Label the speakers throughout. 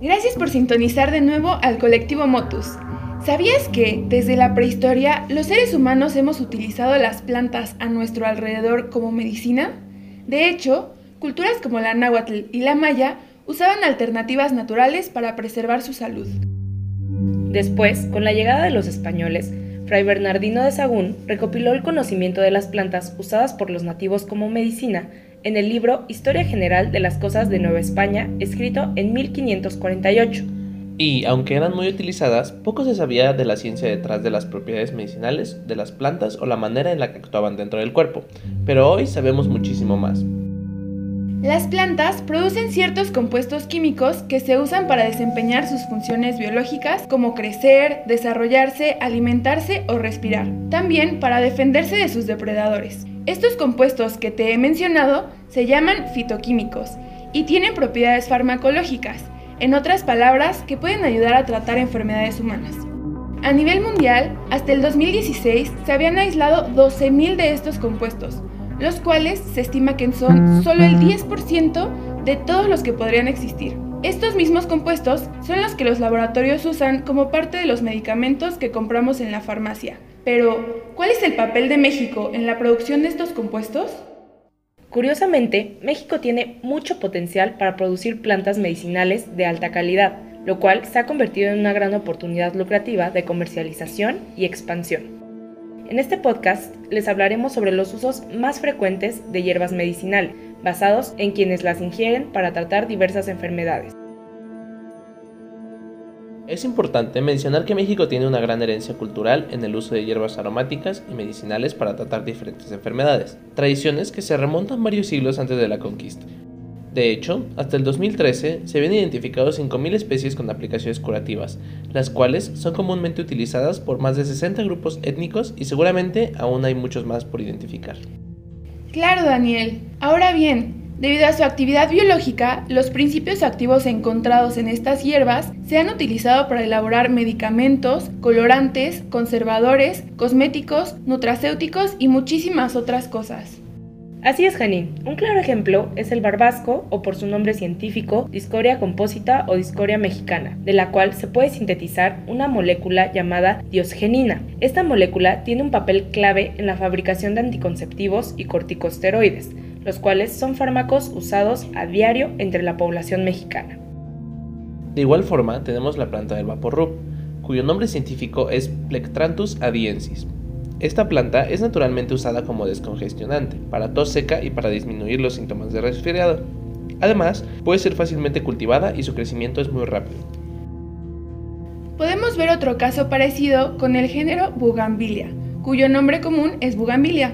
Speaker 1: Gracias por sintonizar de nuevo al colectivo Motus. ¿Sabías que desde la prehistoria los seres humanos hemos utilizado las plantas a nuestro alrededor como medicina? De hecho, culturas como la náhuatl y la maya usaban alternativas naturales para preservar su salud.
Speaker 2: Después, con la llegada de los españoles, Fray Bernardino de Sagún recopiló el conocimiento de las plantas usadas por los nativos como medicina en el libro Historia General de las Cosas de Nueva España, escrito en 1548.
Speaker 3: Y, aunque eran muy utilizadas, poco se sabía de la ciencia detrás de las propiedades medicinales de las plantas o la manera en la que actuaban dentro del cuerpo, pero hoy sabemos muchísimo más.
Speaker 1: Las plantas producen ciertos compuestos químicos que se usan para desempeñar sus funciones biológicas como crecer, desarrollarse, alimentarse o respirar. También para defenderse de sus depredadores. Estos compuestos que te he mencionado se llaman fitoquímicos y tienen propiedades farmacológicas, en otras palabras, que pueden ayudar a tratar enfermedades humanas. A nivel mundial, hasta el 2016 se habían aislado 12.000 de estos compuestos, los cuales se estima que son solo el 10% de todos los que podrían existir. Estos mismos compuestos son los que los laboratorios usan como parte de los medicamentos que compramos en la farmacia. Pero, ¿cuál es el papel de México en la producción de estos compuestos?
Speaker 2: Curiosamente, México tiene mucho potencial para producir plantas medicinales de alta calidad, lo cual se ha convertido en una gran oportunidad lucrativa de comercialización y expansión. En este podcast les hablaremos sobre los usos más frecuentes de hierbas medicinales, basados en quienes las ingieren para tratar diversas enfermedades.
Speaker 3: Es importante mencionar que México tiene una gran herencia cultural en el uso de hierbas aromáticas y medicinales para tratar diferentes enfermedades, tradiciones que se remontan varios siglos antes de la conquista. De hecho, hasta el 2013 se habían identificado 5.000 especies con aplicaciones curativas, las cuales son comúnmente utilizadas por más de 60 grupos étnicos y seguramente aún hay muchos más por identificar.
Speaker 1: Claro, Daniel. Ahora bien, debido a su actividad biológica, los principios activos encontrados en estas hierbas se han utilizado para elaborar medicamentos, colorantes, conservadores, cosméticos, nutracéuticos y muchísimas otras cosas.
Speaker 2: Así es, Janine. Un claro ejemplo es el barbasco, o por su nombre científico, discoria compósita o discoria mexicana, de la cual se puede sintetizar una molécula llamada diosgenina. Esta molécula tiene un papel clave en la fabricación de anticonceptivos y corticosteroides, los cuales son fármacos usados a diario entre la población mexicana.
Speaker 3: De igual forma, tenemos la planta del vaporrub, cuyo nombre científico es Plectranthus adiensis, esta planta es naturalmente usada como descongestionante, para tos seca y para disminuir los síntomas de resfriado. Además, puede ser fácilmente cultivada y su crecimiento es muy rápido.
Speaker 1: Podemos ver otro caso parecido con el género Bugambilia, cuyo nombre común es Bugambilia.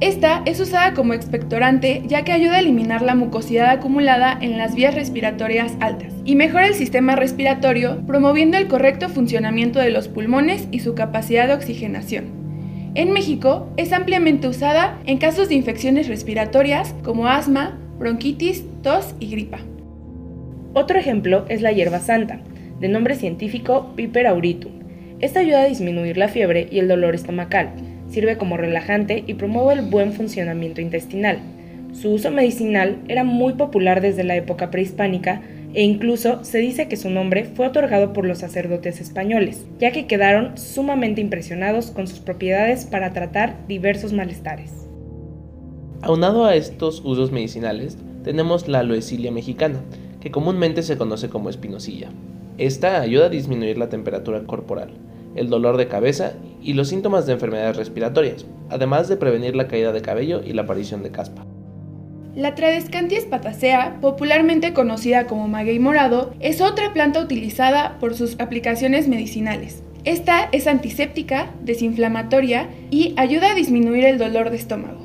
Speaker 1: Esta es usada como expectorante ya que ayuda a eliminar la mucosidad acumulada en las vías respiratorias altas y mejora el sistema respiratorio promoviendo el correcto funcionamiento de los pulmones y su capacidad de oxigenación. En México es ampliamente usada en casos de infecciones respiratorias como asma, bronquitis, tos y gripa.
Speaker 2: Otro ejemplo es la hierba santa, de nombre científico Piper auritum. Esta ayuda a disminuir la fiebre y el dolor estomacal, sirve como relajante y promueve el buen funcionamiento intestinal. Su uso medicinal era muy popular desde la época prehispánica e incluso se dice que su nombre fue otorgado por los sacerdotes españoles, ya que quedaron sumamente impresionados con sus propiedades para tratar diversos malestares.
Speaker 3: Aunado a estos usos medicinales, tenemos la aloecilia mexicana, que comúnmente se conoce como espinosilla. Esta ayuda a disminuir la temperatura corporal, el dolor de cabeza y los síntomas de enfermedades respiratorias, además de prevenir la caída de cabello y la aparición de caspa.
Speaker 1: La Tradescantia spatacea, popularmente conocida como maguey morado, es otra planta utilizada por sus aplicaciones medicinales. Esta es antiséptica, desinflamatoria y ayuda a disminuir el dolor de estómago.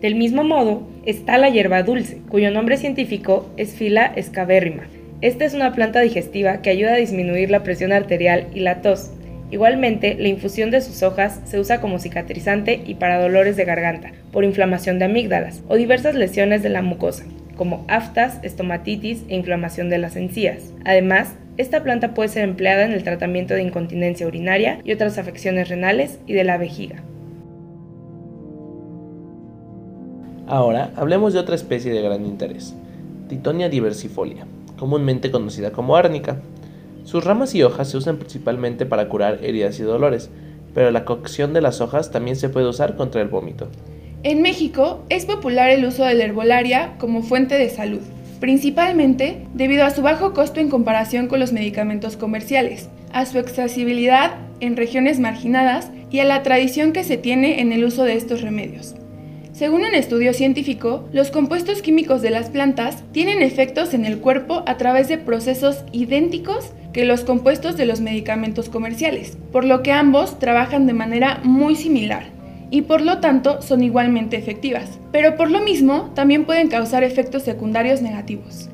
Speaker 2: Del mismo modo, está la hierba dulce, cuyo nombre científico es Fila escabérrima. Esta es una planta digestiva que ayuda a disminuir la presión arterial y la tos, Igualmente, la infusión de sus hojas se usa como cicatrizante y para dolores de garganta, por inflamación de amígdalas o diversas lesiones de la mucosa, como aftas, estomatitis e inflamación de las encías. Además, esta planta puede ser empleada en el tratamiento de incontinencia urinaria y otras afecciones renales y de la vejiga.
Speaker 3: Ahora hablemos de otra especie de gran interés, Titonia diversifolia, comúnmente conocida como árnica. Sus ramas y hojas se usan principalmente para curar heridas y dolores, pero la cocción de las hojas también se puede usar contra el vómito.
Speaker 1: En México es popular el uso de la herbolaria como fuente de salud, principalmente debido a su bajo costo en comparación con los medicamentos comerciales, a su accesibilidad en regiones marginadas y a la tradición que se tiene en el uso de estos remedios. Según un estudio científico, los compuestos químicos de las plantas tienen efectos en el cuerpo a través de procesos idénticos que los compuestos de los medicamentos comerciales, por lo que ambos trabajan de manera muy similar y por lo tanto son igualmente efectivas, pero por lo mismo también pueden causar efectos secundarios negativos.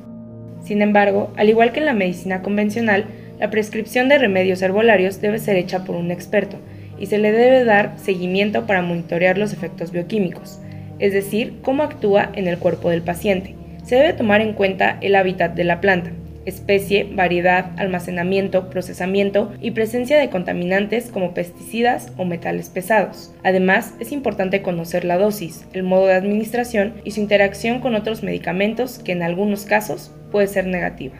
Speaker 2: Sin embargo, al igual que en la medicina convencional, la prescripción de remedios herbolarios debe ser hecha por un experto y se le debe dar seguimiento para monitorear los efectos bioquímicos, es decir, cómo actúa en el cuerpo del paciente. Se debe tomar en cuenta el hábitat de la planta, especie, variedad, almacenamiento, procesamiento y presencia de contaminantes como pesticidas o metales pesados. Además, es importante conocer la dosis, el modo de administración y su interacción con otros medicamentos que en algunos casos puede ser negativa.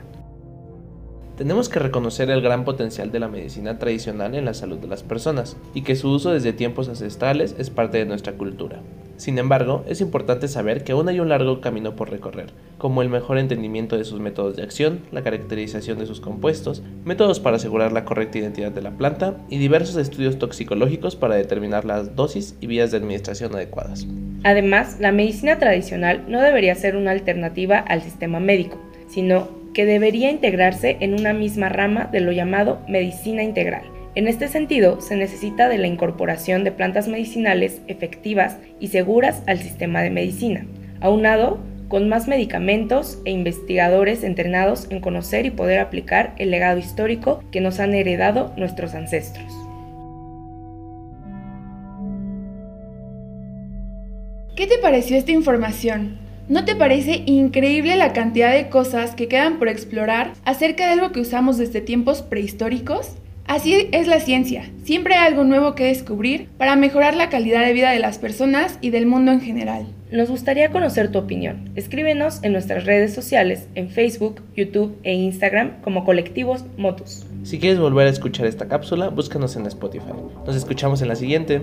Speaker 3: Tenemos que reconocer el gran potencial de la medicina tradicional en la salud de las personas y que su uso desde tiempos ancestrales es parte de nuestra cultura. Sin embargo, es importante saber que aún hay un largo camino por recorrer, como el mejor entendimiento de sus métodos de acción, la caracterización de sus compuestos, métodos para asegurar la correcta identidad de la planta y diversos estudios toxicológicos para determinar las dosis y vías de administración adecuadas.
Speaker 2: Además, la medicina tradicional no debería ser una alternativa al sistema médico, sino que debería integrarse en una misma rama de lo llamado medicina integral. En este sentido, se necesita de la incorporación de plantas medicinales efectivas y seguras al sistema de medicina, aunado con más medicamentos e investigadores entrenados en conocer y poder aplicar el legado histórico que nos han heredado nuestros ancestros.
Speaker 1: ¿Qué te pareció esta información? ¿No te parece increíble la cantidad de cosas que quedan por explorar acerca de algo que usamos desde tiempos prehistóricos? Así es la ciencia, siempre hay algo nuevo que descubrir para mejorar la calidad de vida de las personas y del mundo en general.
Speaker 2: Nos gustaría conocer tu opinión. Escríbenos en nuestras redes sociales, en Facebook, YouTube e Instagram como colectivos Motus.
Speaker 3: Si quieres volver a escuchar esta cápsula, búscanos en Spotify. Nos escuchamos en la siguiente.